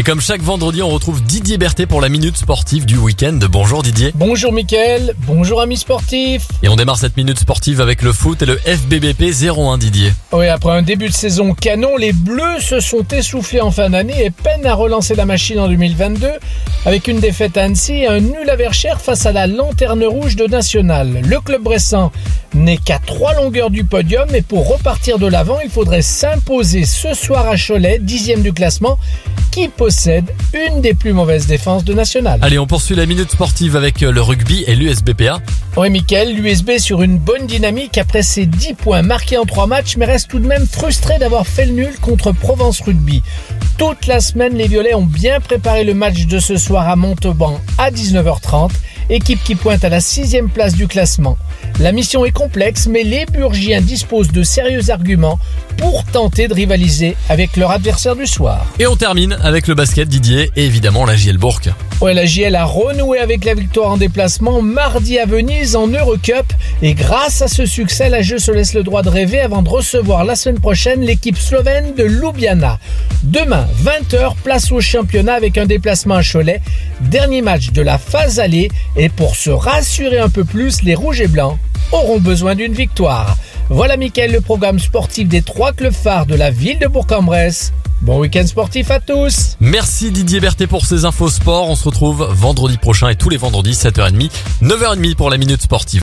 Et comme chaque vendredi, on retrouve Didier Berthet pour la minute sportive du week-end. Bonjour Didier. Bonjour Mickaël, bonjour amis sportifs. Et on démarre cette minute sportive avec le foot et le FBBP 01 Didier. Oui, après un début de saison canon, les Bleus se sont essoufflés en fin d'année et peinent à relancer la machine en 2022 avec une défaite à Annecy et un nul à Verchères face à la lanterne rouge de National. Le club bressan n'est qu'à trois longueurs du podium et pour repartir de l'avant, il faudrait s'imposer ce soir à Cholet, dixième du classement, qui possède une des plus mauvaises défenses de National. Allez, on poursuit la minute sportive avec le rugby et l'USBPA. Oui, Mickaël, l'USB sur une bonne dynamique après ses 10 points marqués en 3 matchs, mais reste tout de même frustré d'avoir fait le nul contre Provence Rugby. Toute la semaine, les Violets ont bien préparé le match de ce soir à Montauban à 19h30, équipe qui pointe à la sixième place du classement. La mission est complexe, mais les Burgiens disposent de sérieux arguments pour tenter de rivaliser avec leur adversaire du soir. Et on termine avec le basket Didier et évidemment la JL Bourg. Ouais, la JL a renoué avec la victoire en déplacement mardi à Venise en Eurocup et grâce à ce succès, la jeu se laisse le droit de rêver avant de recevoir la semaine prochaine l'équipe slovène de Ljubljana. Demain, 20h, place au championnat avec un déplacement à Cholet. Dernier match de la phase allée et pour se rassurer un peu plus, les rouges et blancs auront besoin d'une victoire. Voilà Mickaël, le programme sportif des trois clubs phares de la ville de Bourg-en-Bresse. Bon week-end sportif à tous Merci Didier Berthet pour ces infos sport. On se retrouve vendredi prochain et tous les vendredis 7h30, 9h30 pour la minute sportive.